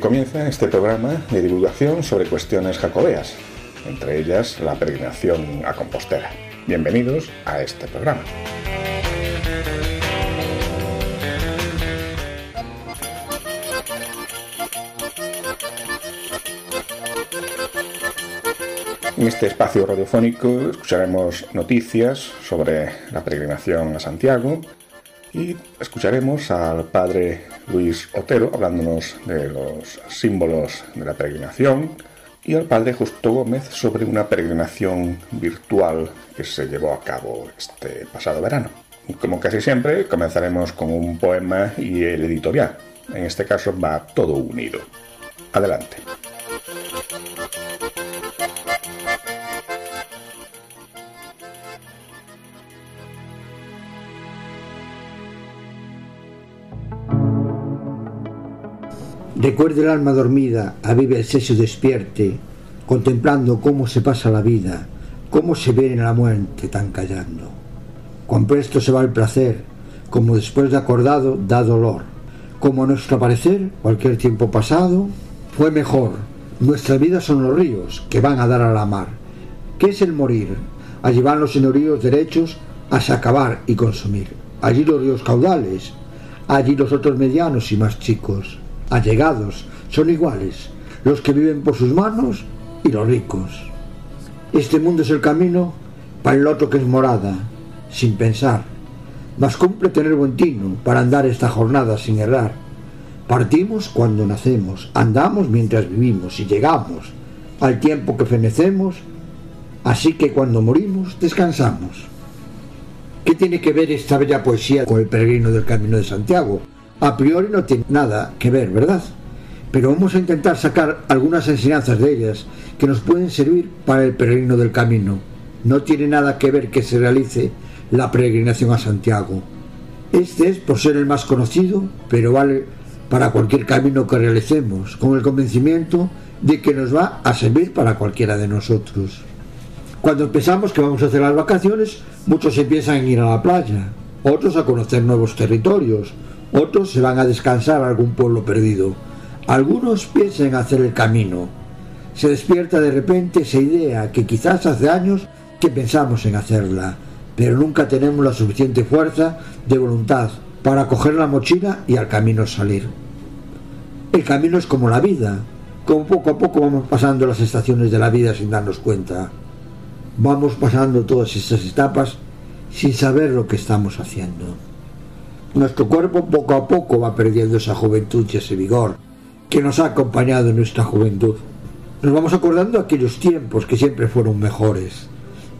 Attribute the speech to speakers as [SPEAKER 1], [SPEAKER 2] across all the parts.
[SPEAKER 1] Comienza este programa de divulgación sobre cuestiones jacobeas, entre ellas la peregrinación a Compostela. Bienvenidos a este programa. En este espacio radiofónico escucharemos noticias sobre la peregrinación a Santiago, y escucharemos al padre Luis Otero hablándonos de los símbolos de la peregrinación y al padre Justo Gómez sobre una peregrinación virtual que se llevó a cabo este pasado verano. Como casi siempre, comenzaremos con un poema y el editorial. En este caso va todo unido. Adelante.
[SPEAKER 2] Recuerde el alma dormida, avive el seso despierte, contemplando cómo se pasa la vida, cómo se viene la muerte tan callando. Cuán presto se va el placer, como después de acordado da dolor. Como a nuestro parecer, cualquier tiempo pasado fue mejor. Nuestra vida son los ríos que van a dar a la mar. ¿Qué es el morir? Allí van los señoríos derechos a acabar y consumir. Allí los ríos caudales, allí los otros medianos y más chicos allegados, son iguales, los que viven por sus manos y los ricos. Este mundo es el camino para el otro que es morada, sin pensar. Mas cumple tener buen tino para andar esta jornada sin errar. Partimos cuando nacemos, andamos mientras vivimos y llegamos al tiempo que fenecemos, así que cuando morimos descansamos. ¿Qué tiene que ver esta bella poesía con el peregrino del Camino de Santiago? A priori no tiene nada que ver, ¿verdad? Pero vamos a intentar sacar algunas enseñanzas de ellas que nos pueden servir para el peregrino del camino. No tiene nada que ver que se realice la peregrinación a Santiago. Este es por ser el más conocido, pero vale para cualquier camino que realicemos, con el convencimiento de que nos va a servir para cualquiera de nosotros. Cuando pensamos que vamos a hacer las vacaciones, muchos empiezan a ir a la playa, otros a conocer nuevos territorios, otros se van a descansar a algún pueblo perdido. Algunos piensan en hacer el camino. Se despierta de repente esa idea que quizás hace años que pensamos en hacerla, pero nunca tenemos la suficiente fuerza de voluntad para coger la mochila y al camino salir. El camino es como la vida, como poco a poco vamos pasando las estaciones de la vida sin darnos cuenta. Vamos pasando todas estas etapas sin saber lo que estamos haciendo. Nuestro cuerpo poco a poco va perdiendo esa juventud y ese vigor que nos ha acompañado en nuestra juventud. Nos vamos acordando de aquellos tiempos que siempre fueron mejores.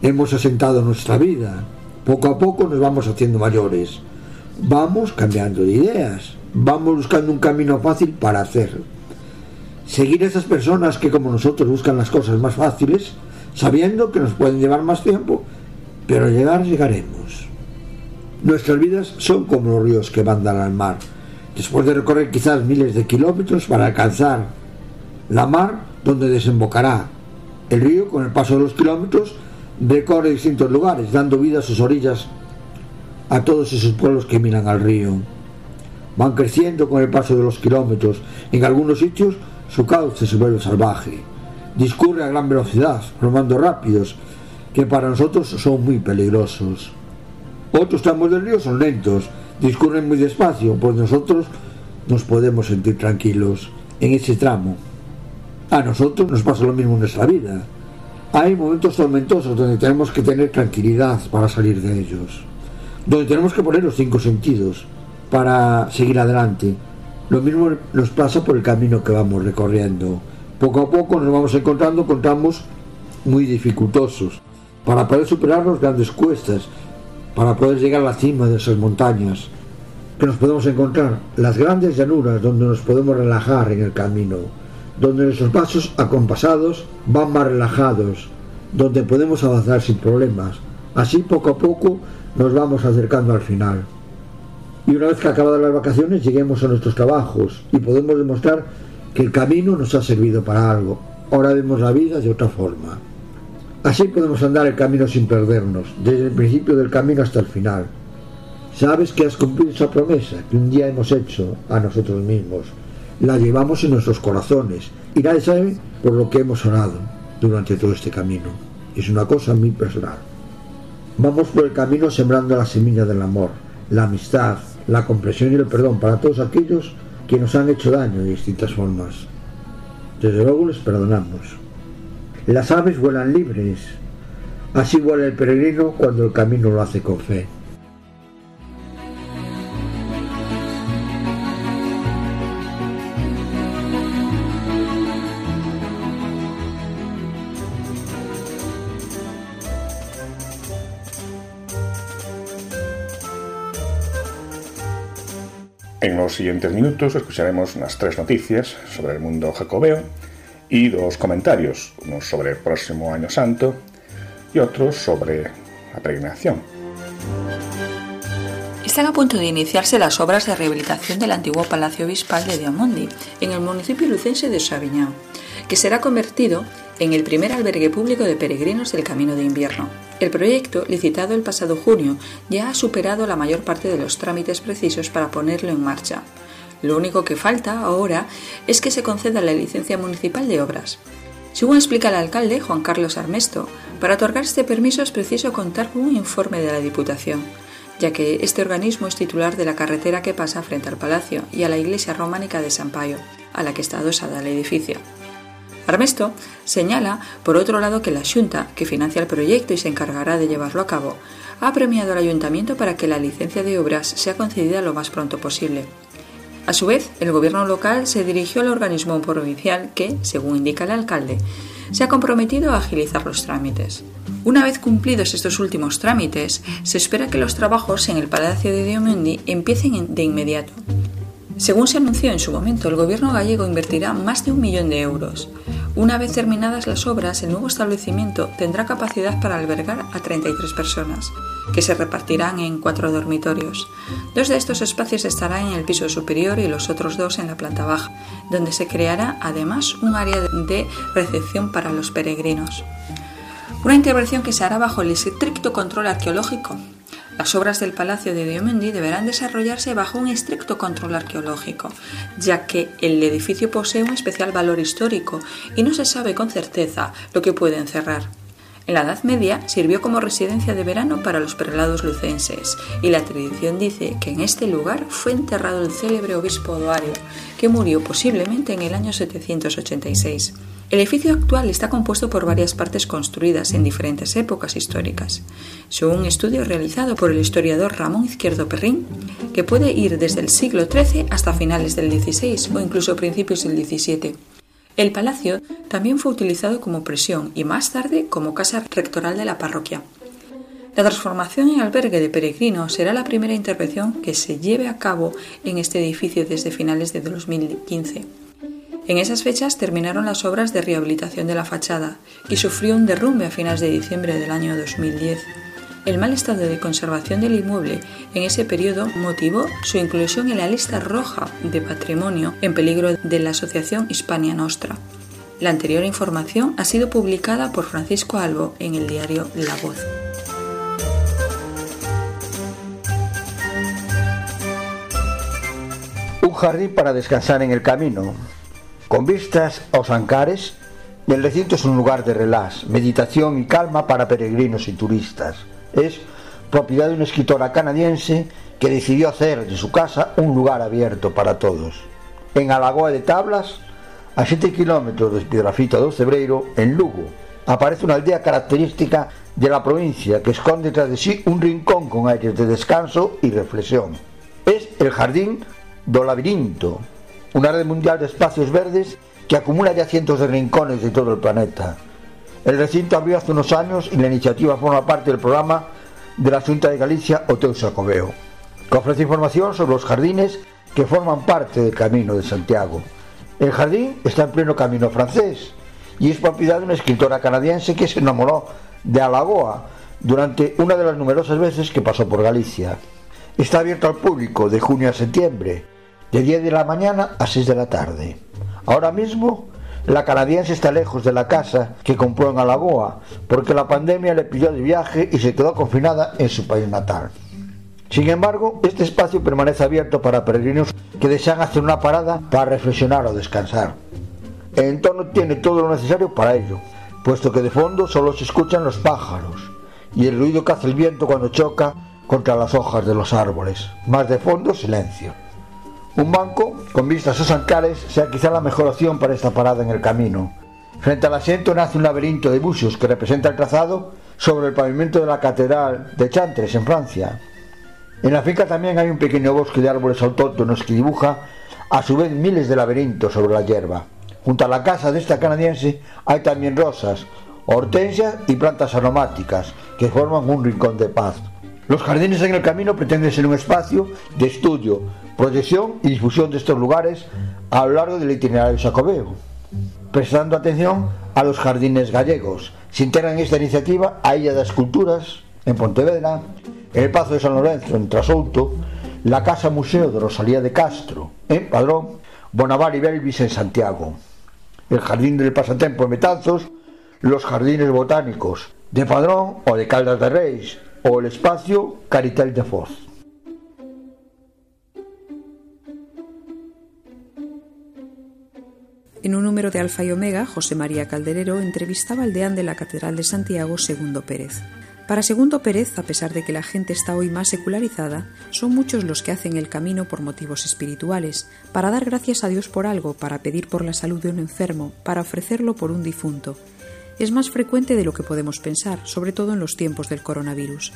[SPEAKER 2] Hemos asentado nuestra vida. Poco a poco nos vamos haciendo mayores. Vamos cambiando de ideas. Vamos buscando un camino fácil para hacer. Seguir a esas personas que como nosotros buscan las cosas más fáciles, sabiendo que nos pueden llevar más tiempo, pero llegar llegaremos. Nuestras vidas son como los ríos que mandan al mar. Después de recorrer quizás miles de kilómetros para alcanzar la mar donde desembocará, el río con el paso de los kilómetros recorre distintos lugares, dando vida a sus orillas a todos esos pueblos que miran al río. Van creciendo con el paso de los kilómetros. En algunos sitios su cauce se vuelve salvaje. Discurre a gran velocidad, formando rápidos que para nosotros son muy peligrosos. Otros tramos del río son lentos, discurren muy despacio, pues nosotros nos podemos sentir tranquilos en ese tramo. A nosotros nos pasa lo mismo en nuestra vida. Hay momentos tormentosos donde tenemos que tener tranquilidad para salir de ellos, donde tenemos que poner los cinco sentidos para seguir adelante. Lo mismo nos pasa por el camino que vamos recorriendo. Poco a poco nos vamos encontrando con tramos muy dificultosos. Para poder superar las grandes cuestas para poder llegar a la cima de esas montañas que nos podemos encontrar, las grandes llanuras donde nos podemos relajar en el camino, donde nuestros pasos acompasados van más relajados, donde podemos avanzar sin problemas. Así poco a poco nos vamos acercando al final. Y una vez que acabadas las vacaciones lleguemos a nuestros trabajos y podemos demostrar que el camino nos ha servido para algo. Ahora vemos la vida de otra forma. Así podemos andar el camino sin perdernos, desde el principio del camino hasta el final. Sabes que has cumplido esa promesa que un día hemos hecho a nosotros mismos. La llevamos en nuestros corazones y nadie sabe por lo que hemos orado durante todo este camino. Es una cosa muy personal. Vamos por el camino sembrando la semilla del amor, la amistad, la comprensión y el perdón para todos aquellos que nos han hecho daño de distintas formas. Desde luego les perdonamos. Las aves vuelan libres. Así vuela el peregrino cuando el camino lo hace con fe.
[SPEAKER 1] En los siguientes minutos escucharemos unas tres noticias sobre el mundo jacobeo y dos comentarios, uno sobre el próximo Año Santo y otro sobre la peregrinación.
[SPEAKER 3] Están a punto de iniciarse las obras de rehabilitación del antiguo Palacio Obispal de Diamondi, en el municipio lucense de Sabiñán, que será convertido en el primer albergue público de peregrinos del Camino de Invierno. El proyecto, licitado el pasado junio, ya ha superado la mayor parte de los trámites precisos para ponerlo en marcha. Lo único que falta ahora es que se conceda la licencia municipal de obras. Según explica el alcalde Juan Carlos Armesto, para otorgar este permiso es preciso contar con un informe de la Diputación, ya que este organismo es titular de la carretera que pasa frente al palacio y a la iglesia románica de San Payo, a la que está adosada el edificio. Armesto señala, por otro lado, que la Junta, que financia el proyecto y se encargará de llevarlo a cabo, ha premiado al ayuntamiento para que la licencia de obras sea concedida lo más pronto posible. A su vez, el gobierno local se dirigió al organismo provincial que, según indica el alcalde, se ha comprometido a agilizar los trámites. Una vez cumplidos estos últimos trámites, se espera que los trabajos en el Palacio de Diomendi empiecen de inmediato. Según se anunció en su momento, el gobierno gallego invertirá más de un millón de euros. Una vez terminadas las obras, el nuevo establecimiento tendrá capacidad para albergar a 33 personas, que se repartirán en cuatro dormitorios. Dos de estos espacios estarán en el piso superior y los otros dos en la planta baja, donde se creará además un área de recepción para los peregrinos. Una intervención que se hará bajo el estricto control arqueológico las obras del Palacio de Diomendi deberán desarrollarse bajo un estricto control arqueológico, ya que el edificio posee un especial valor histórico y no se sabe con certeza lo que puede encerrar. En la Edad Media sirvió como residencia de verano para los prelados lucenses y la tradición dice que en este lugar fue enterrado el célebre obispo Odoario, que murió posiblemente en el año 786. El edificio actual está compuesto por varias partes construidas en diferentes épocas históricas. Según un estudio realizado por el historiador Ramón Izquierdo Perrín, que puede ir desde el siglo XIII hasta finales del XVI o incluso principios del XVII. El palacio también fue utilizado como prisión y más tarde como casa rectoral de la parroquia. La transformación en albergue de peregrinos será la primera intervención que se lleve a cabo en este edificio desde finales de 2015. En esas fechas terminaron las obras de rehabilitación de la fachada y sufrió un derrumbe a finales de diciembre del año 2010. El mal estado de conservación del inmueble en ese periodo motivó su inclusión en la lista roja de patrimonio en peligro de la Asociación Hispania Nostra. La anterior información ha sido publicada por Francisco Albo en el diario La Voz.
[SPEAKER 2] Un jardín para descansar en el camino. Con vistas aos Ancares, el recinto es un lugar de relax, meditación y calma para peregrinos y turistas. Es propiedad de una escritora canadiense que decidió hacer de su casa un lugar abierto para todos. En Alagoa de Tablas, a 7 kilómetros de Piedrafita do Cebreiro, en Lugo, aparece una aldea característica de la provincia que esconde tras de sí un rincón con aires de descanso y reflexión. Es el Jardín do Labirinto, una red mundial de espacios verdes que acumula ya cientos de rincones de todo el planeta. El recinto abrió hace unos años y la iniciativa forma parte del programa de la Junta de Galicia Oteu Sacobeo, que ofrece información sobre los jardines que forman parte del Camino de Santiago. El jardín está en pleno camino francés y es propiedad de una escritora canadiense que se enamoró de Alagoa durante una de las numerosas veces que pasó por Galicia. Está abierto al público de junio a septiembre, de 10 de la mañana a 6 de la tarde. Ahora mismo, la canadiense está lejos de la casa que compró en Alagoa, porque la pandemia le pilló de viaje y se quedó confinada en su país natal. Sin embargo, este espacio permanece abierto para peregrinos que desean hacer una parada para reflexionar o descansar. El entorno tiene todo lo necesario para ello, puesto que de fondo solo se escuchan los pájaros y el ruido que hace el viento cuando choca contra las hojas de los árboles. Más de fondo, silencio. Un banco con vistas a San sea quizá la mejor opción para esta parada en el camino. Frente al asiento nace un laberinto de bucios que representa el trazado sobre el pavimento de la Catedral de Chantres, en Francia. En la finca también hay un pequeño bosque de árboles autóctonos que dibuja a su vez miles de laberintos sobre la hierba. Junto a la casa de esta canadiense hay también rosas, hortensias y plantas aromáticas que forman un rincón de paz. Los Jardines en el Camino pretende ser un espacio de estudio, proyección y difusión de estos lugares a lo largo del itinerario Xacobeo, Prestando atención a los jardines gallegos, se integra en esta iniciativa a Illa das Culturas, en Pontevedra, el Pazo de San Lorenzo, en Trasouto, la Casa Museo de Rosalía de Castro, en Padrón, Bonavar y Belvis, en Santiago, el Jardín del Pasatempo, en Betanzos, los Jardines Botánicos, de Padrón o de Caldas de Reis, o el espacio Caritel de Foz.
[SPEAKER 4] En un número de Alfa y Omega, José María Calderero entrevistaba al deán de la Catedral de Santiago, Segundo Pérez. Para Segundo Pérez, a pesar de que la gente está hoy más secularizada, son muchos los que hacen el camino por motivos espirituales, para dar gracias a Dios por algo, para pedir por la salud de un enfermo, para ofrecerlo por un difunto. Es más frecuente de lo que podemos pensar, sobre todo en los tiempos del coronavirus.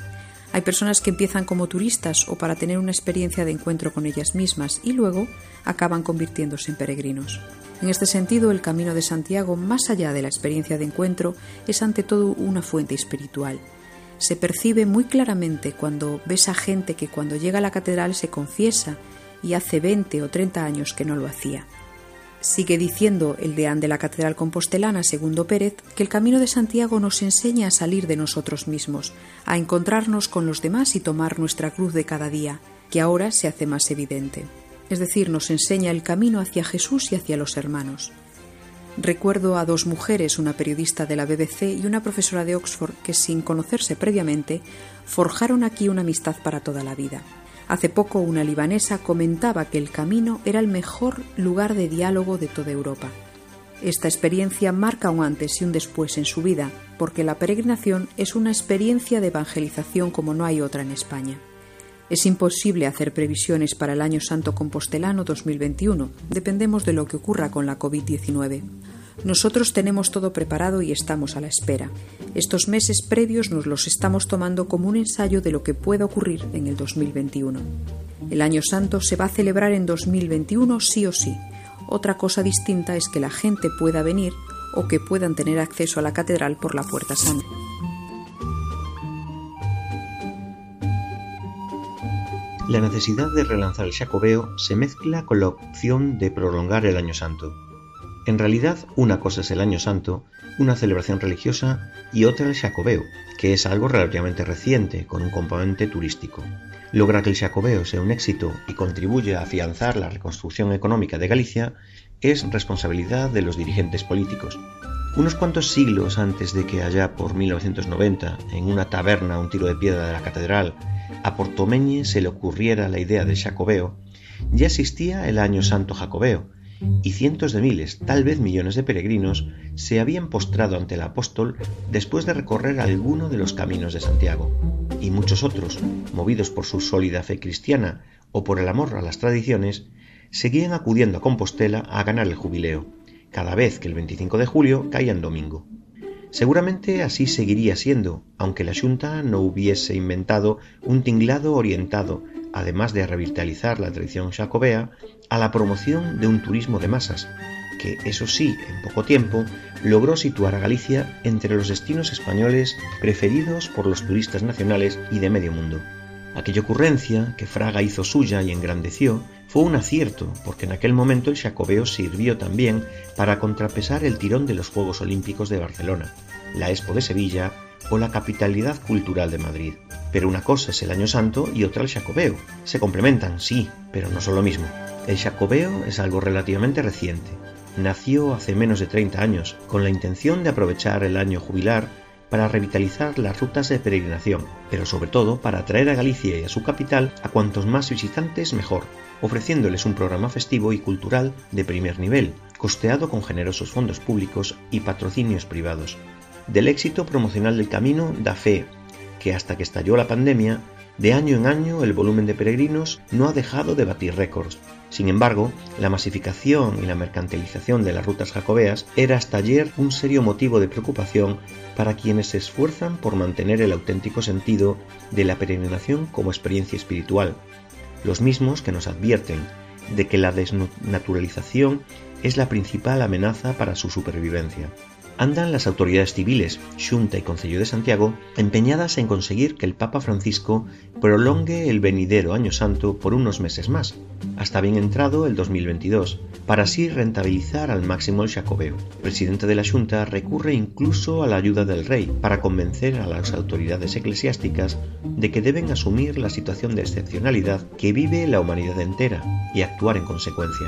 [SPEAKER 4] Hay personas que empiezan como turistas o para tener una experiencia de encuentro con ellas mismas y luego acaban convirtiéndose en peregrinos. En este sentido, el Camino de Santiago, más allá de la experiencia de encuentro, es ante todo una fuente espiritual se percibe muy claramente cuando ves a gente que cuando llega a la catedral se confiesa y hace 20 o 30 años que no lo hacía. Sigue diciendo el deán de la Catedral Compostelana, Segundo Pérez, que el camino de Santiago nos enseña a salir de nosotros mismos, a encontrarnos con los demás y tomar nuestra cruz de cada día, que ahora se hace más evidente. Es decir, nos enseña el camino hacia Jesús y hacia los hermanos. Recuerdo a dos mujeres, una periodista de la BBC y una profesora de Oxford, que sin conocerse previamente, forjaron aquí una amistad para toda la vida. Hace poco una libanesa comentaba que el camino era el mejor lugar de diálogo de toda Europa. Esta experiencia marca un antes y un después en su vida, porque la peregrinación es una experiencia de evangelización como no hay otra en España. Es imposible hacer previsiones para el Año Santo Compostelano 2021. Dependemos de lo que ocurra con la COVID-19. Nosotros tenemos todo preparado y estamos a la espera. Estos meses previos nos los estamos tomando como un ensayo de lo que pueda ocurrir en el 2021. El Año Santo se va a celebrar en 2021 sí o sí. Otra cosa distinta es que la gente pueda venir o que puedan tener acceso a la catedral por la Puerta Santa.
[SPEAKER 5] La necesidad de relanzar el Jacobeo se mezcla con la opción de prolongar el Año Santo. En realidad, una cosa es el Año Santo, una celebración religiosa, y otra el Jacobeo, que es algo relativamente reciente, con un componente turístico. Lograr que el Jacobeo sea un éxito y contribuya a afianzar la reconstrucción económica de Galicia es responsabilidad de los dirigentes políticos. Unos cuantos siglos antes de que allá por 1990, en una taberna a un tiro de piedra de la catedral, a Portomeñe se le ocurriera la idea del Jacobeo, ya existía el Año Santo Jacobeo, y cientos de miles, tal vez millones de peregrinos se habían postrado ante el apóstol después de recorrer alguno de los caminos de Santiago, y muchos otros, movidos por su sólida fe cristiana o por el amor a las tradiciones, seguían acudiendo a Compostela a ganar el jubileo, cada vez que el 25 de julio caía en domingo. Seguramente así seguiría siendo, aunque la Junta no hubiese inventado un tinglado orientado, además de revitalizar la tradición jacobea, a la promoción de un turismo de masas, que eso sí, en poco tiempo, logró situar a Galicia entre los destinos españoles preferidos por los turistas nacionales y de medio mundo. Aquella ocurrencia, que Fraga hizo suya y engrandeció, fue un acierto, porque en aquel momento el Jacobeo sirvió también para contrapesar el tirón de los Juegos Olímpicos de Barcelona, la Expo de Sevilla o la capitalidad cultural de Madrid. Pero una cosa es el Año Santo y otra el Jacobeo. Se complementan, sí, pero no son lo mismo. El Jacobeo es algo relativamente reciente. Nació hace menos de 30 años, con la intención de aprovechar el año jubilar para revitalizar las rutas de peregrinación, pero sobre todo para atraer a Galicia y a su capital a cuantos más visitantes mejor, ofreciéndoles un programa festivo y cultural de primer nivel, costeado con generosos fondos públicos y patrocinios privados. Del éxito promocional del camino da fe que hasta que estalló la pandemia, de año en año el volumen de peregrinos no ha dejado de batir récords, sin embargo, la masificación y la mercantilización de las rutas jacobeas era hasta ayer un serio motivo de preocupación para quienes se esfuerzan por mantener el auténtico sentido de la peregrinación como experiencia espiritual, los mismos que nos advierten de que la desnaturalización es la principal amenaza para su supervivencia andan las autoridades civiles, Junta y Concello de Santiago, empeñadas en conseguir que el Papa Francisco prolongue el venidero Año Santo por unos meses más, hasta bien entrado el 2022, para así rentabilizar al máximo el Jacobeo. El presidente de la Junta recurre incluso a la ayuda del rey para convencer a las autoridades eclesiásticas de que deben asumir la situación de excepcionalidad que vive la humanidad entera y actuar en consecuencia.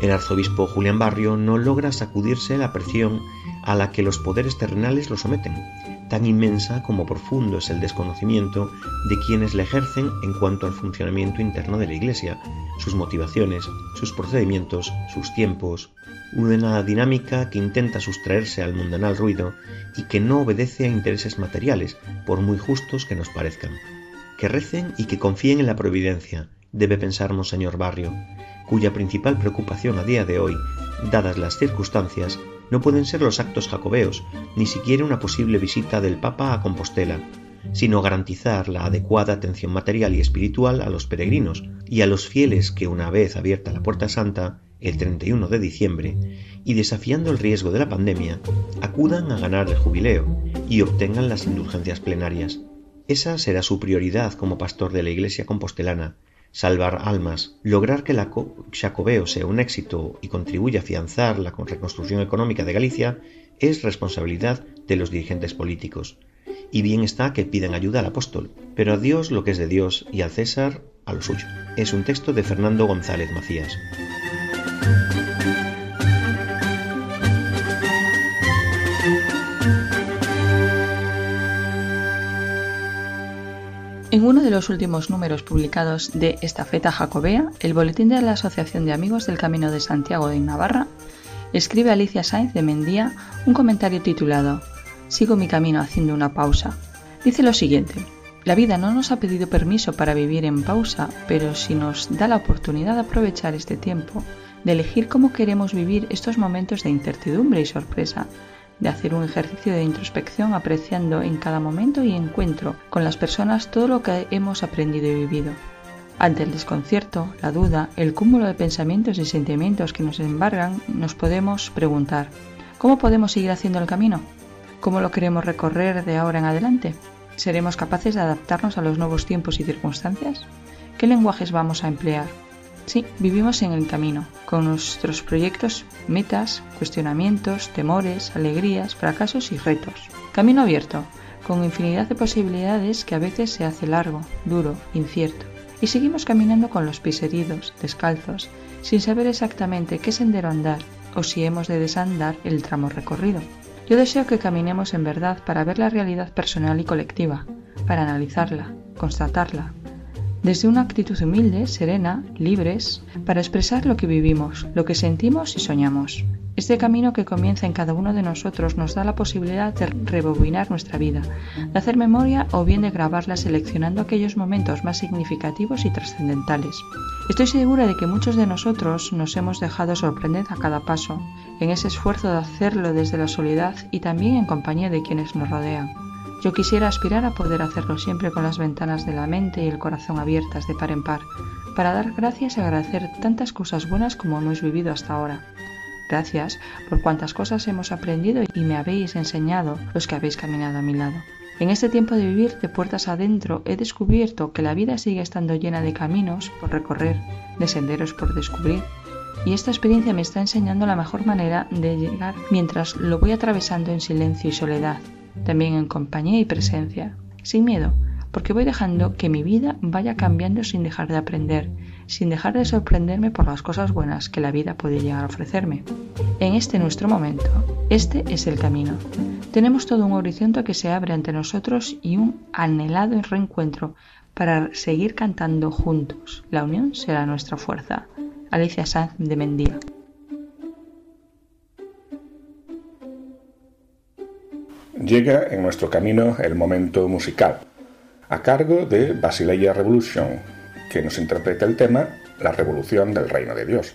[SPEAKER 5] El arzobispo Julián Barrio no logra sacudirse la presión a la que los poderes terrenales lo someten. Tan inmensa como profundo es el desconocimiento de quienes la ejercen en cuanto al funcionamiento interno de la Iglesia, sus motivaciones, sus procedimientos, sus tiempos, una dinámica que intenta sustraerse al mundanal ruido y que no obedece a intereses materiales, por muy justos que nos parezcan. Que recen y que confíen en la providencia, debe pensar Monseñor Barrio, cuya principal preocupación a día de hoy, dadas las circunstancias, no pueden ser los actos jacobeos, ni siquiera una posible visita del Papa a Compostela, sino garantizar la adecuada atención material y espiritual a los peregrinos y a los fieles que una vez abierta la Puerta Santa, el 31 de diciembre, y desafiando el riesgo de la pandemia, acudan a ganar el jubileo y obtengan las indulgencias plenarias. Esa será su prioridad como pastor de la Iglesia compostelana, salvar almas, lograr que la Jacobeo sea un éxito y contribuya a afianzar la reconstrucción económica de Galicia es responsabilidad de los dirigentes políticos. Y bien está que pidan ayuda al apóstol, pero a Dios lo que es de Dios y al César a lo suyo. Es un texto de Fernando González Macías.
[SPEAKER 6] En uno de los últimos números publicados de esta feta jacobea, el boletín de la Asociación de Amigos del Camino de Santiago de Navarra, escribe Alicia Sainz de Mendía un comentario titulado Sigo mi camino haciendo una pausa. Dice lo siguiente. La vida no nos ha pedido permiso para vivir en pausa, pero si nos da la oportunidad de aprovechar este tiempo, de elegir cómo queremos vivir estos momentos de incertidumbre y sorpresa, de hacer un ejercicio de introspección apreciando en cada momento y encuentro con las personas todo lo que hemos aprendido y vivido. Ante el desconcierto, la duda, el cúmulo de pensamientos y sentimientos que nos embargan, nos podemos preguntar, ¿cómo podemos seguir haciendo el camino? ¿Cómo lo queremos recorrer de ahora en adelante? ¿Seremos capaces de adaptarnos a los nuevos tiempos y circunstancias? ¿Qué lenguajes vamos a emplear? Sí, vivimos en el camino, con nuestros proyectos, metas, cuestionamientos, temores, alegrías, fracasos y retos. Camino abierto, con infinidad de posibilidades que a veces se hace largo, duro, incierto. Y seguimos caminando con los pies heridos, descalzos, sin saber exactamente qué sendero andar o si hemos de desandar el tramo recorrido. Yo deseo que caminemos en verdad para ver la realidad personal y colectiva, para analizarla, constatarla, desde una actitud humilde, serena, libres, para expresar lo que vivimos, lo que sentimos y soñamos. Este camino que comienza en cada uno de nosotros nos da la posibilidad de rebobinar nuestra vida, de hacer memoria o bien de grabarla seleccionando aquellos momentos más significativos y trascendentales. Estoy segura de que muchos de nosotros nos hemos dejado sorprender a cada paso, en ese esfuerzo de hacerlo desde la soledad y también en compañía de quienes nos rodean. Yo quisiera aspirar a poder hacerlo siempre con las ventanas de la mente y el corazón abiertas de par en par, para dar gracias y agradecer tantas cosas buenas como hemos vivido hasta ahora. Gracias por cuantas cosas hemos aprendido y me habéis enseñado los que habéis caminado a mi lado. En este tiempo de vivir de puertas adentro he descubierto que la vida sigue estando llena de caminos por recorrer, de senderos por descubrir, y esta experiencia me está enseñando la mejor manera de llegar mientras lo voy atravesando en silencio y soledad, también en compañía y presencia, sin miedo, porque voy dejando que mi vida vaya cambiando sin dejar de aprender, sin dejar de sorprenderme por las cosas buenas que la vida puede llegar a ofrecerme. En este nuestro momento, este es el camino. Tenemos todo un horizonte que se abre ante nosotros y un anhelado reencuentro para seguir cantando juntos. La unión será nuestra fuerza. Alicia Sanz de Mendía.
[SPEAKER 7] Llega en nuestro camino el momento musical a cargo de Basileia Revolution, que nos interpreta el tema La revolución del reino de Dios.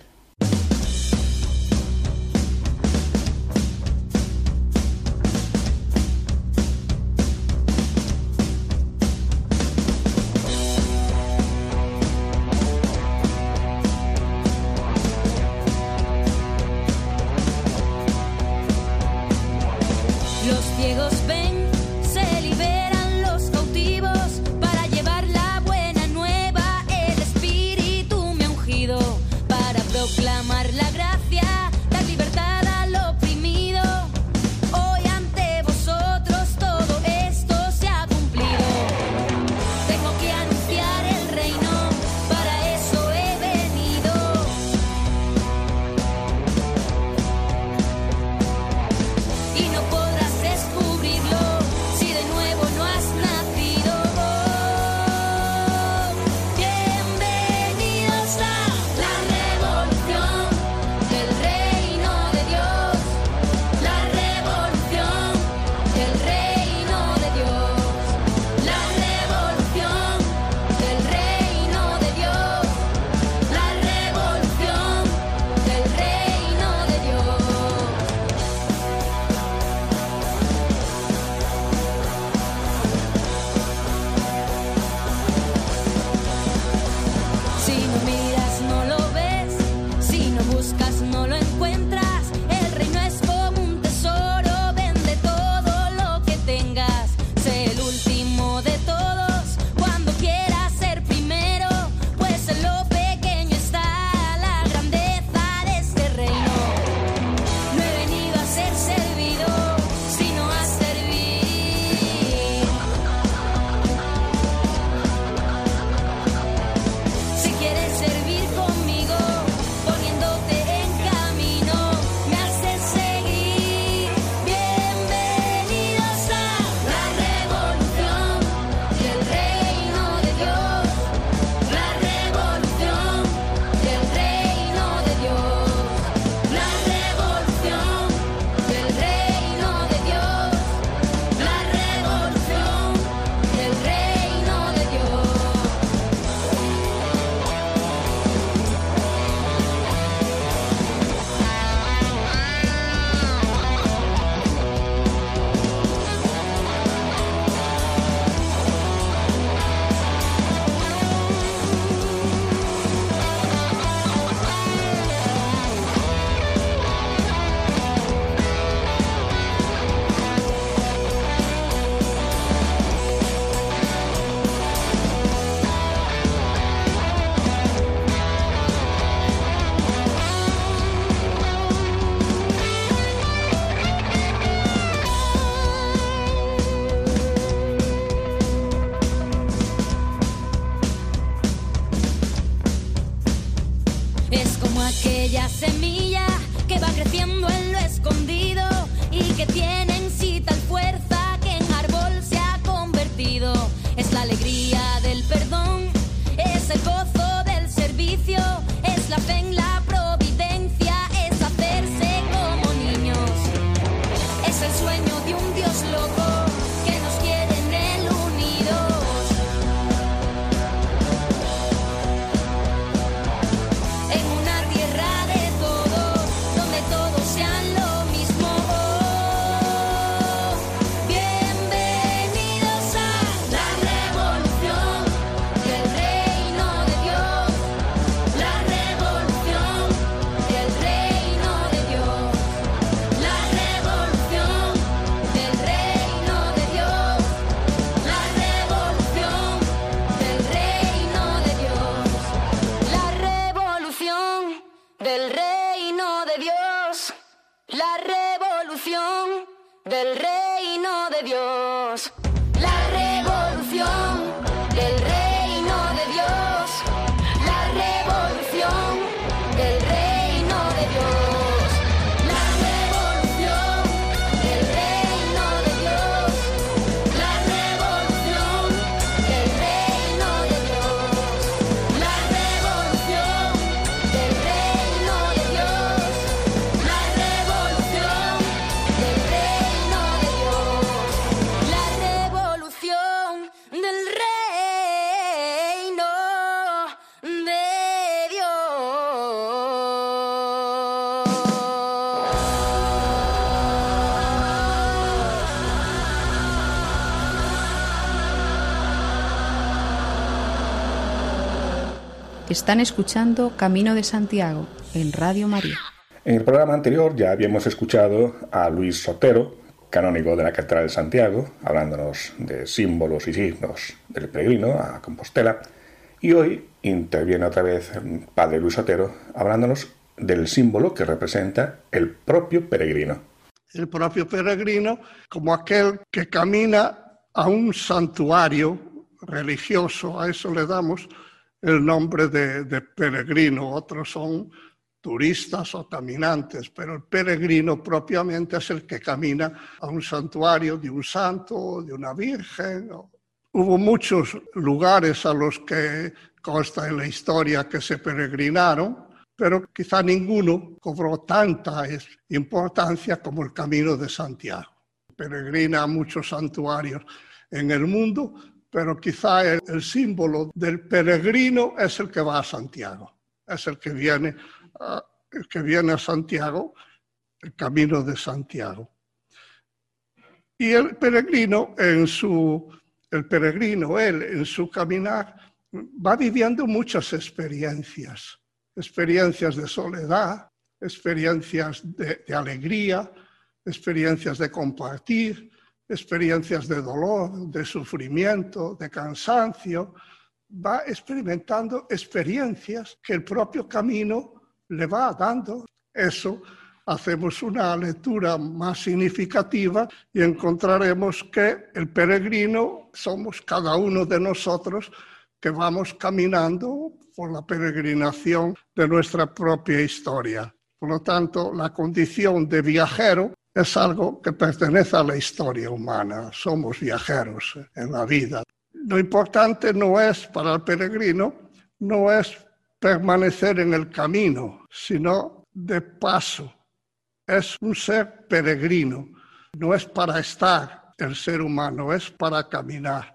[SPEAKER 3] Están escuchando Camino de Santiago en Radio María.
[SPEAKER 1] En el programa anterior ya habíamos escuchado a Luis Sotero, canónigo de la Catedral de Santiago, hablándonos de símbolos y signos del peregrino a Compostela, y hoy interviene otra vez el padre Luis Sotero, hablándonos del símbolo que representa el propio peregrino.
[SPEAKER 8] El propio peregrino como aquel que camina a un santuario religioso, a eso le damos el nombre de, peregrino, otros son turistas o caminantes, pero el peregrino propiamente es el que camina a un santuario de un santo, de una virgen. Hubo muchos lugares a los que consta en la historia que se peregrinaron, pero quizá ninguno cobró tanta importancia como el Camino de Santiago. Peregrina a muchos santuarios en el mundo, pero quizá el, símbolo del peregrino es el que va a Santiago, es el que viene a, el que viene a Santiago, el camino de Santiago. Y el peregrino en su el peregrino él en su caminar va viviendo muchas experiencias, experiencias de soledad, experiencias de alegría, experiencias de compartir, experiencias de dolor, de sufrimiento, de cansancio, va experimentando experiencias que el propio camino le va dando. Eso hacemos una lectura más significativa y encontraremos que el peregrino somos cada uno de nosotros que vamos caminando por la peregrinación de nuestra propia historia. Por lo tanto, la condición de viajero es algo que pertenece a la historia humana. Somos viajeros en la vida. Lo importante no es para el peregrino, no es permanecer en el camino, sino de paso. Es un ser peregrino, no es para estar el ser humano, es para caminar.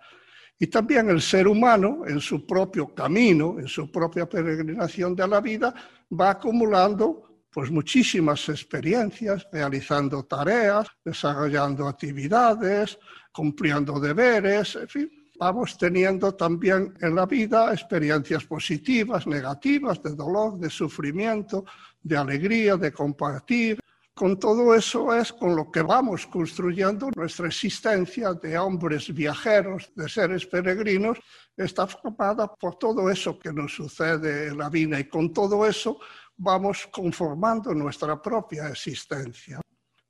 [SPEAKER 8] Y también el ser humano, en su propio camino, en su propia peregrinación de la vida, va acumulando pues muchísimas experiencias, realizando tareas, desarrollando actividades, cumpliendo deberes, en fin. Vamos teniendo también en la vida experiencias positivas, negativas, de dolor, de sufrimiento, de alegría, de compartir. Con todo eso es con lo que vamos construyendo nuestra existencia de hombres viajeros, de seres peregrinos, está formada por todo eso que nos sucede en la vida y con todo eso vamos conformando nuestra propia existencia.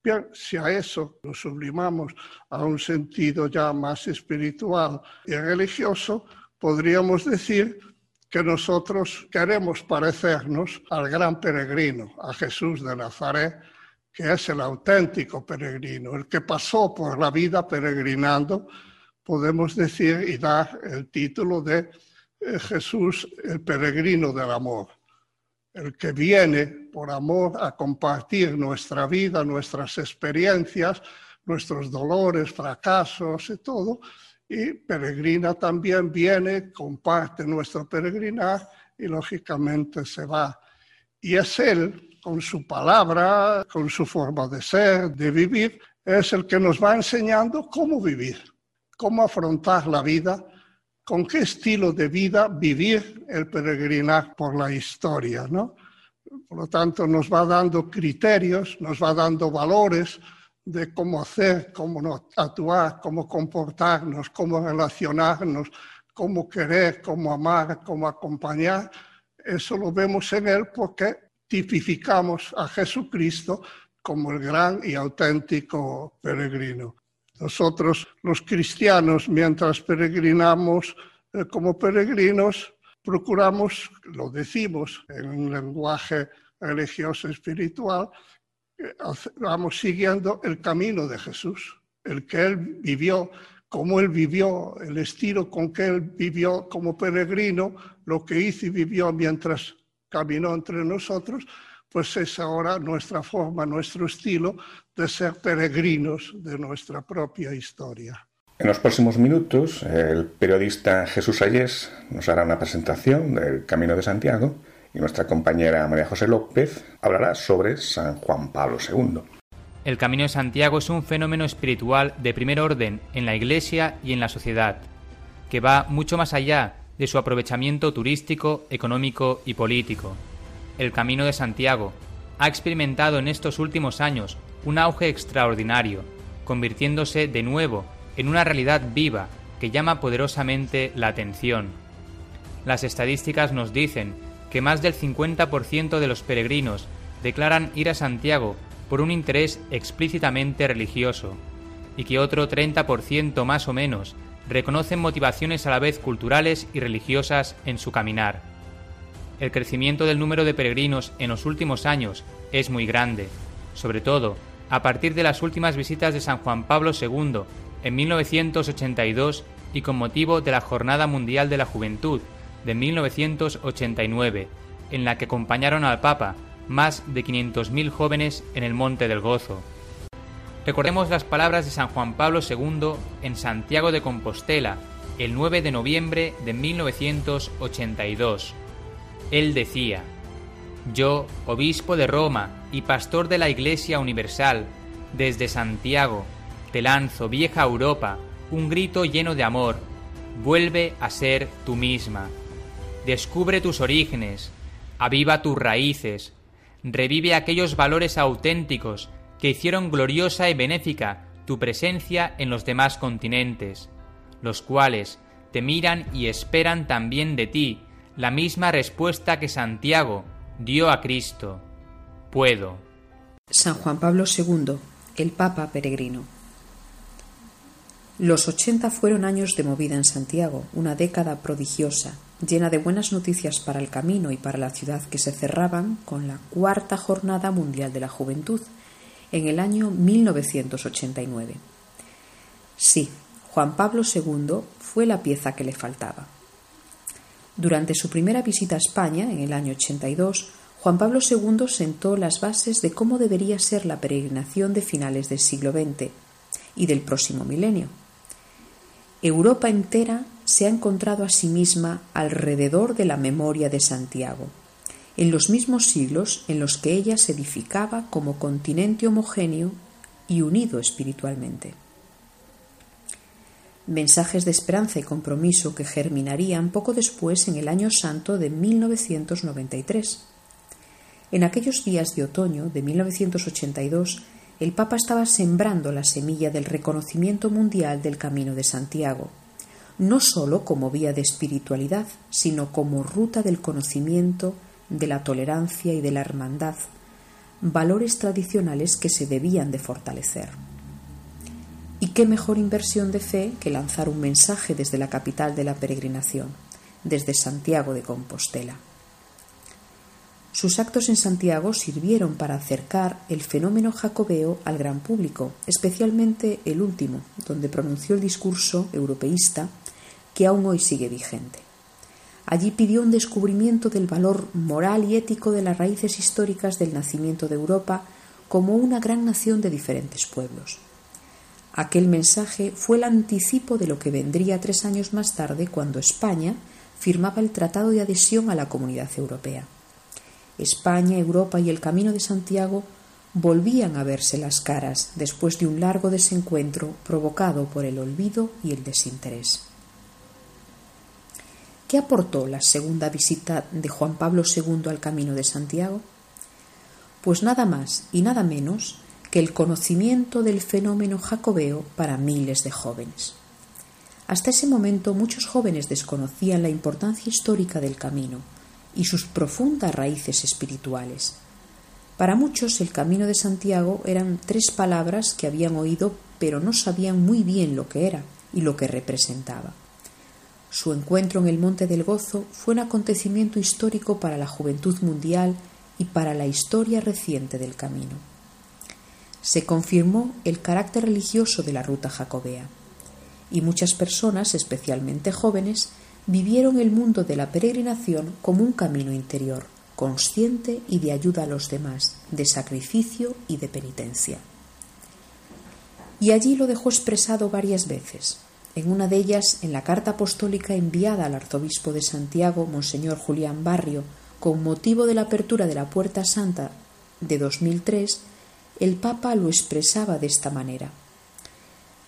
[SPEAKER 8] Bien, si a eso lo sublimamos a un sentido ya más espiritual y religioso, podríamos decir que nosotros queremos parecernos al gran peregrino, a Jesús de Nazaret, que es el auténtico peregrino, el que pasó por la vida peregrinando, podemos decir y dar el título de eh, Jesús, el peregrino del amor el que viene por amor a compartir nuestra vida, nuestras experiencias, nuestros dolores, fracasos y todo, y peregrina también viene, comparte nuestro peregrinar y lógicamente se va. Y es Él, con su palabra, con su forma de ser, de vivir, es el que nos va enseñando cómo vivir, cómo afrontar la vida con qué estilo de vida vivir el peregrinar por la historia, ¿no? Por lo tanto, nos va dando criterios, nos va dando valores de cómo hacer, cómo actuar, cómo comportarnos, cómo relacionarnos, cómo querer, cómo amar, cómo acompañar. Eso lo vemos en él porque tipificamos a Jesucristo como el gran y auténtico peregrino. Nosotros los cristianos, mientras peregrinamos eh, como peregrinos, procuramos, lo decimos en un lenguaje religioso espiritual, eh, vamos siguiendo el camino de Jesús, el que él vivió, cómo él vivió, el estilo con que él vivió como peregrino, lo que hizo y vivió mientras caminó entre nosotros, pues es ahora nuestra forma, nuestro estilo de ser peregrinos de nuestra propia historia.
[SPEAKER 1] En los próximos minutos, el periodista Jesús Ayés nos hará una presentación del Camino de Santiago y nuestra compañera María José López hablará sobre San Juan Pablo II.
[SPEAKER 9] El Camino de Santiago es un fenómeno espiritual de primer orden en la Iglesia y en la sociedad, que va mucho más allá de su aprovechamiento turístico, económico y político. El Camino de Santiago ha experimentado en estos últimos años un auge extraordinario, convirtiéndose de nuevo en una realidad viva que llama poderosamente la atención. Las estadísticas nos dicen que más del 50% de los peregrinos declaran ir a Santiago por un interés explícitamente religioso, y que otro 30% más o menos reconocen motivaciones a la vez culturales y religiosas en su caminar. El crecimiento del número de peregrinos en los últimos años es muy grande, sobre todo a partir de las últimas visitas de San Juan Pablo II en 1982 y con motivo de la Jornada Mundial de la Juventud de 1989, en la que acompañaron al Papa más de 500.000 jóvenes en el Monte del Gozo. Recordemos las palabras de San Juan Pablo II en Santiago de Compostela el 9 de noviembre de 1982. Él decía, Yo, obispo de Roma y pastor de la Iglesia Universal, desde Santiago, te lanzo, vieja Europa, un grito lleno de amor, vuelve a ser tú misma. Descubre tus orígenes, aviva tus raíces, revive aquellos valores auténticos que hicieron gloriosa y benéfica tu presencia en los demás continentes, los cuales te miran y esperan también de ti la misma respuesta que Santiago dio a Cristo. Puedo.
[SPEAKER 4] San Juan Pablo II, el Papa peregrino. Los ochenta fueron años de movida en Santiago, una década prodigiosa, llena de buenas noticias para el camino y para la ciudad que se cerraban con la cuarta Jornada Mundial de la Juventud, en el año 1989. Sí, Juan Pablo II fue la pieza que le faltaba. Durante su primera visita a España, en el año 82, Juan Pablo II sentó las bases de cómo debería ser la peregrinación de finales del siglo XX y del próximo milenio. Europa entera se ha encontrado a sí misma alrededor de la memoria de Santiago en los mismos siglos en los que ella se edificaba como continente homogéneo y unido espiritualmente. Mensajes de esperanza y compromiso que germinarían poco después en el año santo de 1993. En aquellos días de otoño de 1982, el Papa estaba sembrando la semilla del reconocimiento mundial del Camino de Santiago, no sólo como vía de espiritualidad, sino como ruta del conocimiento de la tolerancia y de la hermandad, valores tradicionales que se debían de fortalecer. ¿Y qué mejor inversión de fe que lanzar un mensaje desde la capital de la peregrinación, desde Santiago de Compostela? Sus actos en Santiago sirvieron para acercar el fenómeno jacobeo al gran público, especialmente el último, donde pronunció el discurso europeísta que aún hoy sigue vigente. Allí pidió un descubrimiento del valor moral y ético de las raíces históricas del nacimiento de Europa como una gran nación de diferentes pueblos. Aquel mensaje fue el anticipo de lo que vendría tres años más tarde cuando España firmaba el Tratado de Adhesión a la Comunidad Europea. España, Europa y el Camino de Santiago volvían a verse las caras después de un largo desencuentro provocado por el olvido y el desinterés. ¿Qué aportó la segunda visita de Juan Pablo II al Camino de Santiago? Pues nada más y nada menos que el conocimiento del fenómeno jacobeo para miles de jóvenes. Hasta ese momento muchos jóvenes desconocían la importancia histórica del camino y sus profundas raíces espirituales. Para muchos el Camino de Santiago eran tres palabras que habían oído pero no sabían muy bien lo que era y lo que representaba. Su encuentro en el Monte del Gozo fue un acontecimiento histórico para la juventud mundial y para la historia reciente del camino. Se confirmó el carácter religioso de la ruta jacobea, y muchas personas, especialmente jóvenes, vivieron el mundo de la peregrinación como un camino interior, consciente y de ayuda a los demás, de sacrificio y de penitencia. Y allí lo dejó expresado varias veces en una de ellas en la carta apostólica enviada al arzobispo de Santiago, Monseñor Julián Barrio, con motivo de la apertura de la Puerta Santa de 2003, el Papa lo expresaba de esta manera.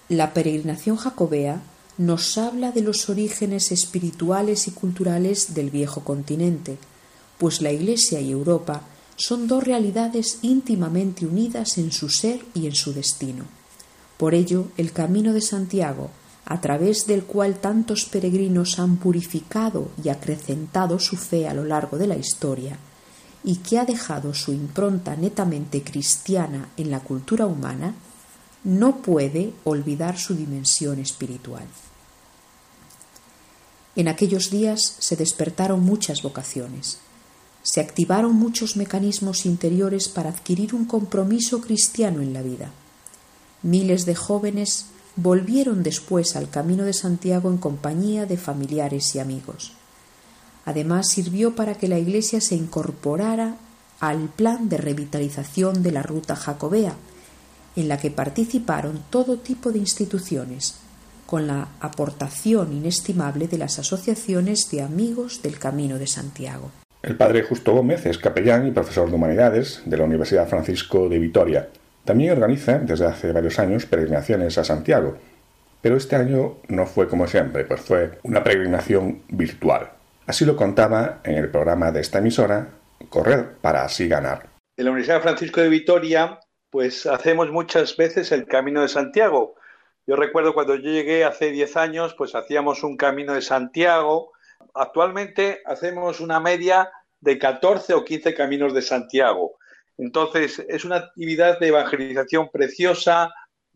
[SPEAKER 4] La peregrinación jacobea nos habla de los orígenes espirituales y culturales del viejo continente, pues la Iglesia y Europa son dos realidades íntimamente unidas en su ser y en su destino. Por ello, el camino de Santiago, a través del cual tantos peregrinos han purificado y acrecentado su fe a lo largo de la historia, y que ha dejado su impronta netamente cristiana en la cultura humana, no puede olvidar su dimensión espiritual. En aquellos días se despertaron muchas vocaciones, se activaron muchos mecanismos interiores para adquirir un compromiso cristiano en la vida. Miles de jóvenes volvieron después al camino de Santiago en compañía de familiares y amigos. Además sirvió para que la Iglesia se incorporara al plan de revitalización de la ruta jacobea, en la que participaron todo tipo de instituciones, con la aportación inestimable de las asociaciones de amigos del Camino de Santiago.
[SPEAKER 1] El padre Justo Gómez es capellán y profesor de humanidades de la Universidad Francisco de Vitoria. También organiza desde hace varios años peregrinaciones a Santiago, pero este año no fue como siempre, pues fue una peregrinación virtual. Así lo contaba en el programa de esta emisora, Correr para así ganar.
[SPEAKER 10] En la Universidad Francisco de Vitoria, pues hacemos muchas veces el Camino de Santiago. Yo recuerdo cuando yo llegué hace 10 años, pues hacíamos un Camino de Santiago actualmente hacemos una media de 14 o 15 caminos de Santiago. Entonces, es una actividad de evangelización preciosa,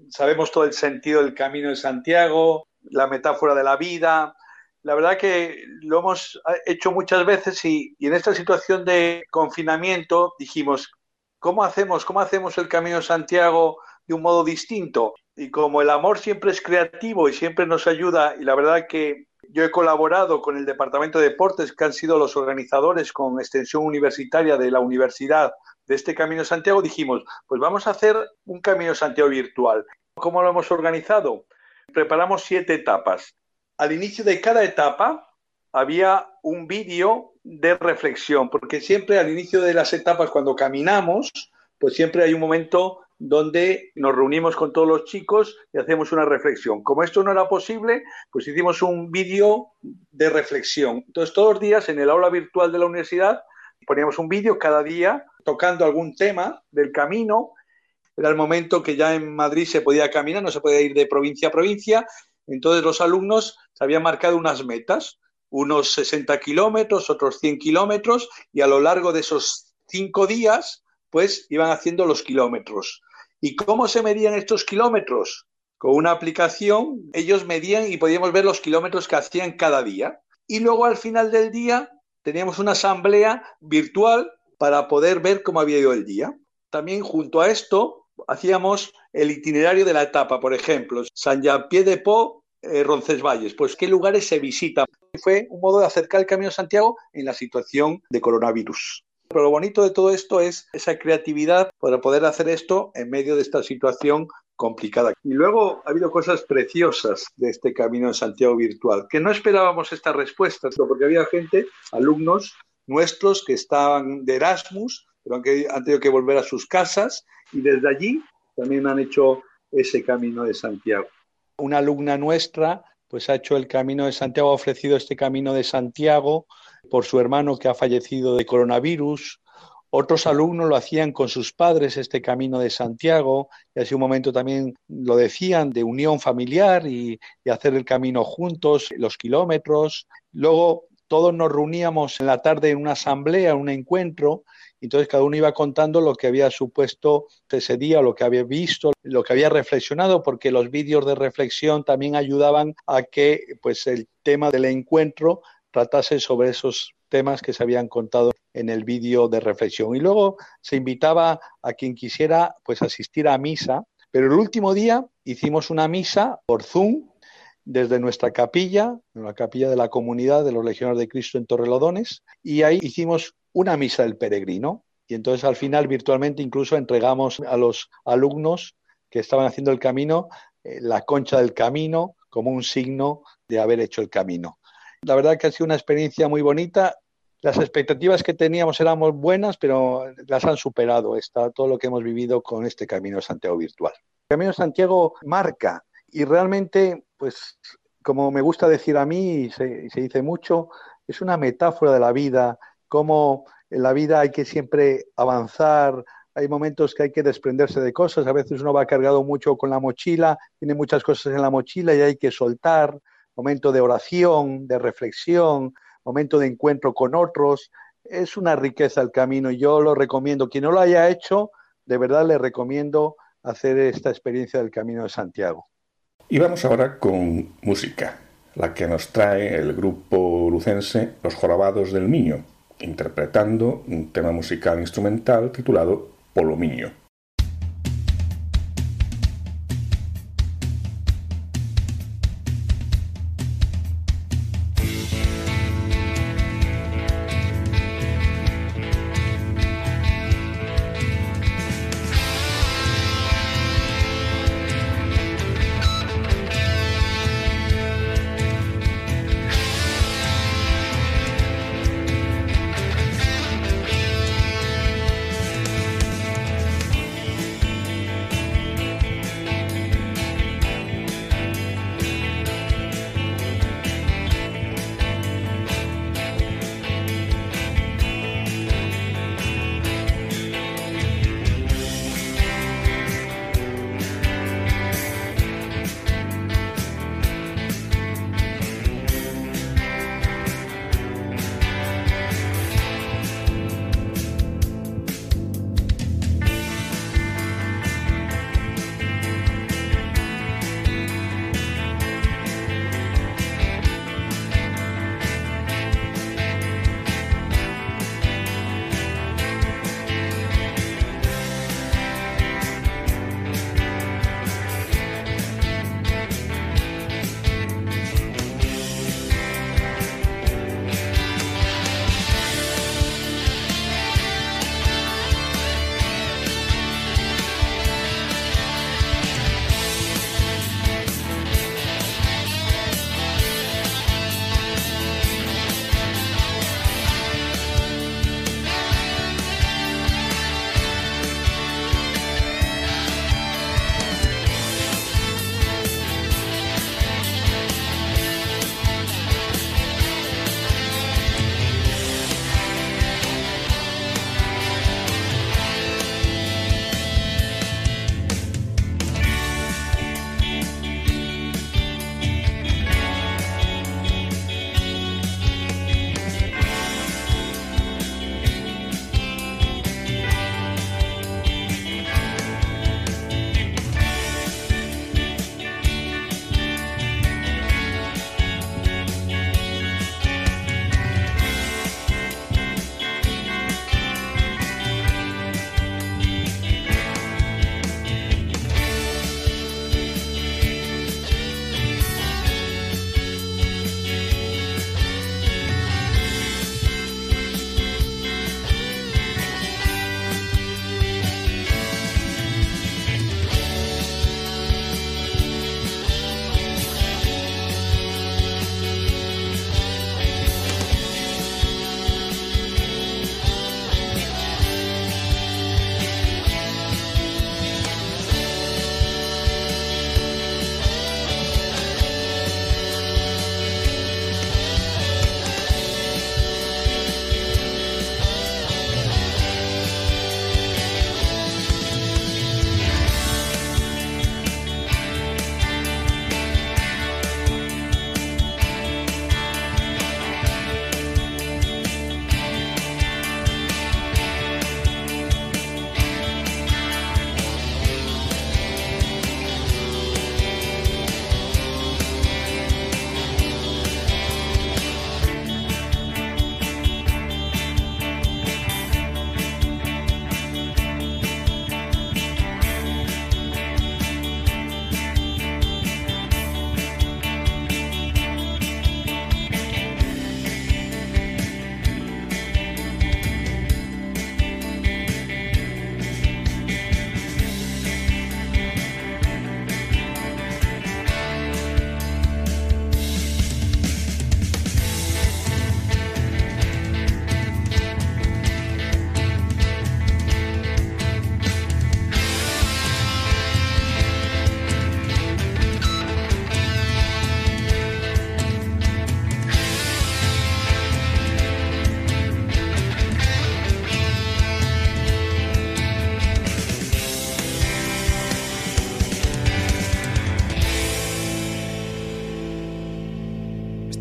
[SPEAKER 10] sabemos todo el sentido del camino de Santiago, la metáfora de la vida. La verdad que lo hemos hecho muchas veces y, en esta situación de confinamiento dijimos, ¿cómo hacemos, ¿cómo hacemos el camino Santiago de un modo distinto? Y como el amor siempre es creativo y siempre nos ayuda, y la verdad que yo he colaborado con el Departamento de Deportes, que han sido los organizadores con extensión universitaria de la universidad de este Camino Santiago. Dijimos, pues vamos a hacer un Camino Santiago virtual. ¿Cómo lo hemos organizado? Preparamos siete etapas. Al inicio de cada etapa había un vídeo de reflexión, porque siempre al inicio de las etapas, cuando caminamos, pues siempre hay un momento donde nos reunimos con todos los chicos y hacemos una reflexión. Como esto no era posible, pues hicimos un vídeo de reflexión. Entonces, todos los días en el aula virtual de la universidad poníamos un vídeo cada día tocando algún tema del camino. Era el momento que ya en Madrid se podía caminar, no se podía ir de provincia a provincia. Entonces los alumnos se habían marcado unas metas, unos 60 kilómetros, otros 100 kilómetros, y a lo largo de esos cinco días, pues iban haciendo los kilómetros. ¿Y cómo se medían estos kilómetros? Con una aplicación, ellos medían y podíamos ver los kilómetros que hacían cada día. Y luego al final del día teníamos una asamblea virtual para poder ver cómo había ido el día. También junto a esto hacíamos el itinerario de la etapa, por ejemplo, San Jean-Pied de Po, eh, Roncesvalles, pues qué lugares se visitan. Fue un modo de acercar el Camino de Santiago en la situación de coronavirus. Pero lo bonito de todo esto es esa creatividad para poder hacer esto en medio de esta situación complicada. Y luego ha habido cosas preciosas de este camino de Santiago virtual, que no esperábamos estas respuestas, porque había gente, alumnos nuestros que estaban de Erasmus, pero han tenido que volver a sus casas y desde allí también han hecho ese camino de Santiago. Una alumna nuestra pues ha hecho el camino de Santiago, ha ofrecido este camino de Santiago por su hermano que ha fallecido de coronavirus. Otros alumnos lo hacían con sus padres este camino de Santiago y así un momento también lo decían de unión familiar y, y hacer el camino juntos, los kilómetros. Luego todos nos reuníamos en la tarde en una asamblea, un encuentro, entonces cada uno iba contando lo que había supuesto ese día, lo que había visto, lo que había reflexionado, porque los vídeos de reflexión también ayudaban a que pues el tema del encuentro tratase sobre esos temas que se habían contado en el vídeo de reflexión. Y luego se invitaba a quien quisiera pues asistir a misa, pero el último día hicimos una misa por Zoom desde nuestra capilla, la capilla de la comunidad de los Legionarios de Cristo en Torrelodones, y ahí hicimos una misa del peregrino. Y entonces al final virtualmente incluso entregamos a los alumnos que estaban haciendo el camino eh, la concha del camino como un signo de haber hecho el camino. La verdad que ha sido una experiencia muy bonita. Las expectativas que teníamos eran buenas, pero las han superado está todo lo que hemos vivido con este Camino de Santiago virtual. El Camino de Santiago marca y realmente pues como me gusta decir a mí, y se, se dice mucho, es una metáfora de la vida, cómo en la vida hay que siempre avanzar, hay momentos que hay que desprenderse de cosas, a veces uno va cargado mucho con la mochila, tiene muchas cosas en la mochila y hay que soltar, momento de oración, de reflexión, momento de encuentro con otros, es una riqueza el camino, yo lo recomiendo, quien no lo haya hecho, de verdad le recomiendo hacer esta experiencia del Camino de Santiago.
[SPEAKER 1] Y vamos ahora con música, la que nos trae el grupo lucense Los Jorobados del Niño, interpretando un tema musical instrumental titulado Polomiño.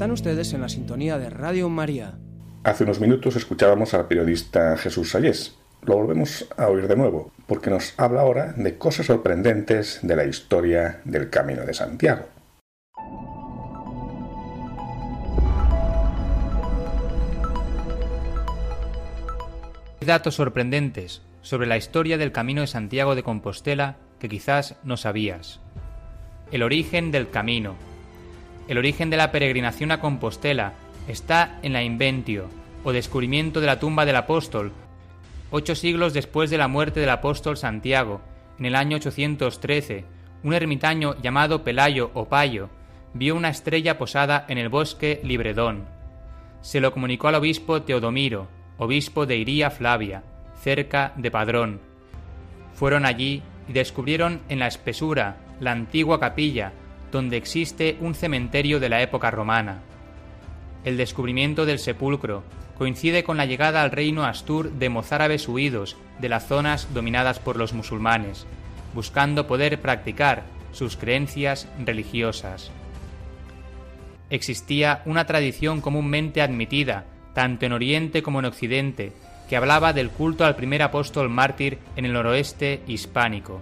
[SPEAKER 11] Están ustedes en la sintonía de Radio María.
[SPEAKER 1] Hace unos minutos escuchábamos al periodista Jesús Sayés. Lo volvemos a oír de nuevo, porque nos habla ahora de cosas sorprendentes de la historia del Camino de Santiago.
[SPEAKER 9] Datos sorprendentes sobre la historia del Camino de Santiago de Compostela que quizás no sabías. El origen del camino. El origen de la peregrinación a Compostela está en la inventio o descubrimiento de la tumba del apóstol, ocho siglos después de la muerte del apóstol Santiago, en el año 813, un ermitaño llamado Pelayo o Payo vio una estrella posada en el bosque Libredón. Se lo comunicó al obispo Teodomiro, obispo de Iría Flavia, cerca de Padrón. Fueron allí y descubrieron en la espesura la antigua capilla donde existe un cementerio de la época romana. El descubrimiento del sepulcro coincide con la llegada al reino astur de mozárabes huidos de las zonas dominadas por los musulmanes, buscando poder practicar sus creencias religiosas. Existía una tradición comúnmente admitida, tanto en Oriente como en Occidente, que hablaba del culto al primer apóstol mártir en el noroeste hispánico.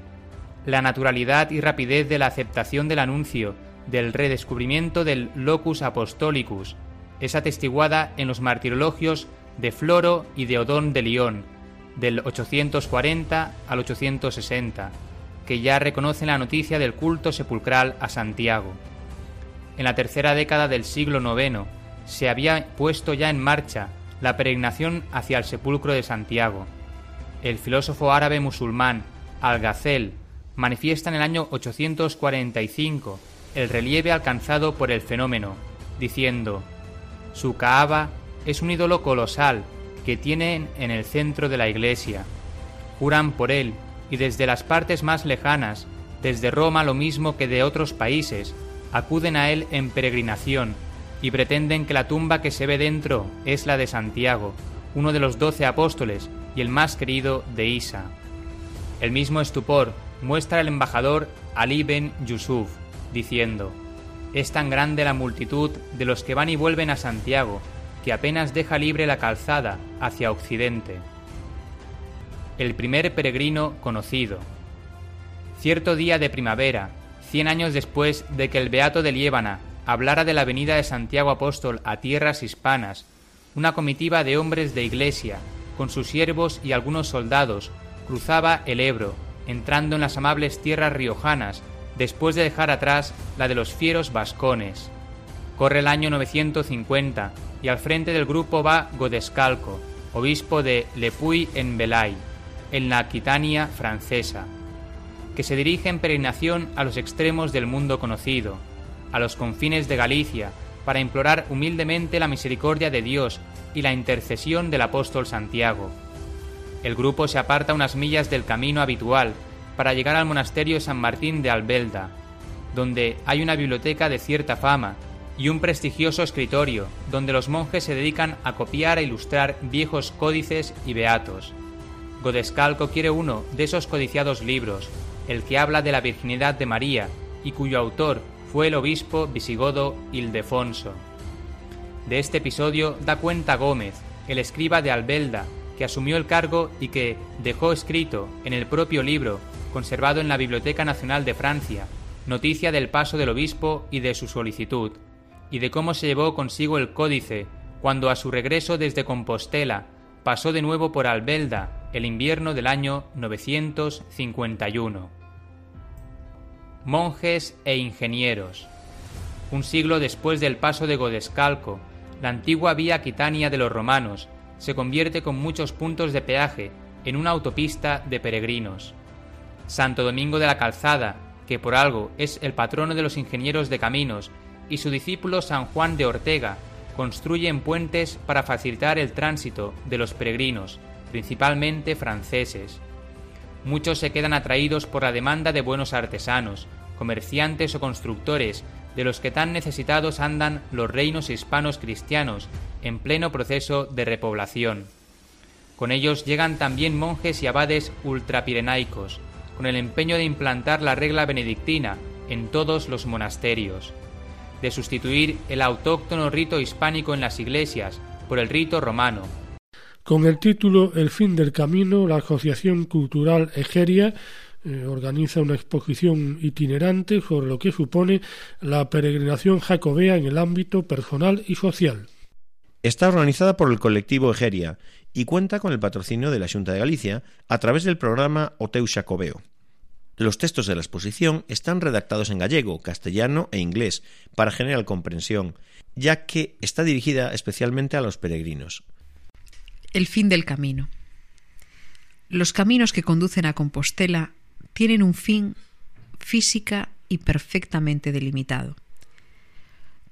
[SPEAKER 9] La naturalidad y rapidez de la aceptación del anuncio del redescubrimiento del locus apostolicus es atestiguada en los martirologios de Floro y de Odón de León, del 840 al 860, que ya reconocen la noticia del culto sepulcral a Santiago. En la tercera década del siglo IX se había puesto ya en marcha la peregrinación hacia el sepulcro de Santiago. El filósofo árabe musulmán Al-Ghazal manifiesta en el año 845 el relieve alcanzado por el fenómeno, diciendo, su Kaaba es un ídolo colosal que tienen en el centro de la iglesia. Juran por él y desde las partes más lejanas, desde Roma lo mismo que de otros países, acuden a él en peregrinación y pretenden que la tumba que se ve dentro es la de Santiago, uno de los doce apóstoles y el más querido de Isa. El mismo estupor muestra el embajador Ali ben Yusuf, diciendo, Es tan grande la multitud de los que van y vuelven a Santiago, que apenas deja libre la calzada hacia Occidente. El primer peregrino conocido. Cierto día de primavera, cien años después de que el Beato de Liébana hablara de la venida de Santiago Apóstol a tierras hispanas, una comitiva de hombres de iglesia, con sus siervos y algunos soldados, cruzaba el Ebro, entrando en las amables tierras riojanas, después de dejar atrás la de los fieros vascones. Corre el año 950 y al frente del grupo va Godescalco, obispo de Le Puy en Belay, en la Aquitania francesa, que se dirige en peregrinación a los extremos del mundo conocido, a los confines de Galicia, para implorar humildemente la misericordia de Dios y la intercesión del apóstol Santiago. El grupo se aparta unas millas del camino habitual para llegar al monasterio San Martín de Albelda, donde hay una biblioteca de cierta fama y un prestigioso escritorio, donde los monjes se dedican a copiar e ilustrar viejos códices y beatos. Godescalco quiere uno de esos codiciados libros, el que habla de la virginidad de María y cuyo autor fue el obispo visigodo Ildefonso. De este episodio da cuenta Gómez, el escriba de Albelda, que asumió el cargo y que dejó escrito en el propio libro, conservado en la Biblioteca Nacional de Francia, noticia del paso del obispo y de su solicitud, y de cómo se llevó consigo el códice cuando a su regreso desde Compostela pasó de nuevo por Albelda el invierno del año 951. Monjes e ingenieros. Un siglo después del paso de Godescalco, la antigua vía Aquitania de los romanos se convierte con muchos puntos de peaje en una autopista de peregrinos. Santo Domingo de la Calzada, que por algo es el patrono de los ingenieros de caminos, y su discípulo San Juan de Ortega construyen puentes para facilitar el tránsito de los peregrinos, principalmente franceses. Muchos se quedan atraídos por la demanda de buenos artesanos, comerciantes o constructores, de los que tan necesitados andan los reinos hispanos cristianos en pleno proceso de repoblación. Con ellos llegan también monjes y abades ultrapirenaicos, con el empeño de implantar la regla benedictina en todos los monasterios. de sustituir el autóctono rito hispánico en las iglesias por el rito romano.
[SPEAKER 12] Con el título El fin del camino, la Asociación Cultural Egeria eh, organiza una exposición itinerante sobre lo que supone la peregrinación jacobea en el ámbito personal y social.
[SPEAKER 5] Está organizada por el colectivo Egeria y cuenta con el patrocinio de la Junta de Galicia a través del programa Oteu Xacobeo. Los textos de la exposición están redactados en gallego, castellano e inglés para generar comprensión, ya que está dirigida especialmente a los peregrinos.
[SPEAKER 4] El fin del camino. Los caminos que conducen a Compostela tienen un fin física y perfectamente delimitado.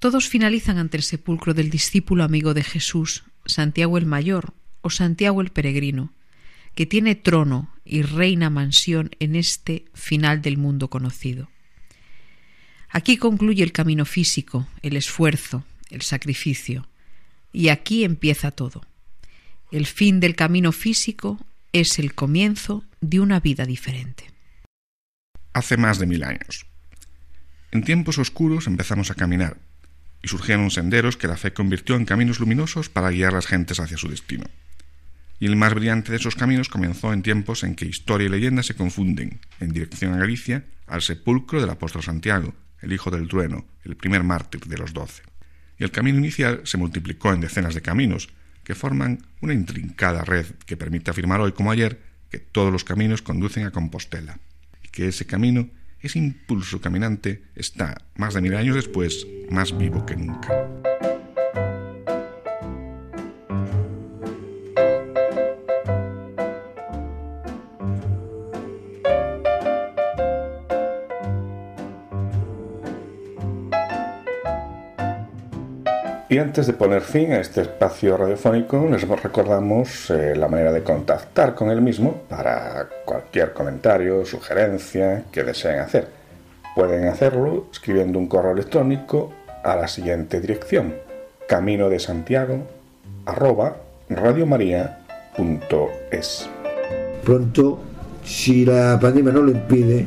[SPEAKER 4] Todos finalizan ante el sepulcro del discípulo amigo de Jesús, Santiago el Mayor o Santiago el Peregrino, que tiene trono y reina mansión en este final del mundo conocido. Aquí concluye el camino físico, el esfuerzo, el sacrificio, y aquí empieza todo. El fin del camino físico es el comienzo de una vida diferente.
[SPEAKER 1] Hace más de mil años. En tiempos oscuros empezamos a caminar y surgieron senderos que la fe convirtió en caminos luminosos para guiar las gentes hacia su destino. Y el más brillante de esos caminos comenzó en tiempos en que historia y leyenda se confunden, en dirección a Galicia, al sepulcro del apóstol Santiago, el hijo del trueno, el primer mártir de los doce. Y el camino inicial se multiplicó en decenas de caminos, que forman una intrincada red que permite afirmar hoy como ayer que todos los caminos conducen a Compostela, que ese camino, ese impulso caminante, está, más de mil años después, más vivo que nunca. Y antes de poner fin a este espacio radiofónico, les recordamos eh, la manera de contactar con el mismo para cualquier comentario, sugerencia que deseen hacer. Pueden hacerlo escribiendo un correo electrónico a la siguiente dirección: camino de Santiago
[SPEAKER 2] Pronto, si la pandemia no lo impide,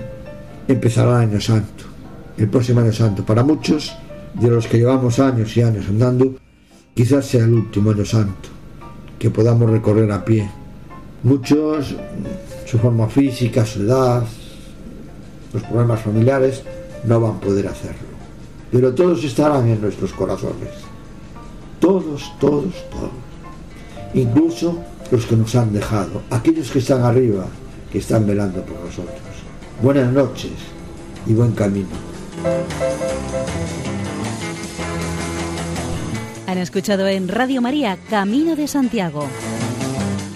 [SPEAKER 2] empezará el Año Santo, el próximo Año Santo. Para muchos de los que llevamos años y años andando, quizás sea el último año santo que podamos recorrer a pie. Muchos, su forma física, su edad, los problemas familiares, no van a poder hacerlo. Pero todos estarán en nuestros corazones. Todos, todos, todos. Incluso los que nos han dejado, aquellos que están arriba, que están velando por nosotros. Buenas noches y buen camino.
[SPEAKER 13] Han escuchado en Radio María Camino de Santiago,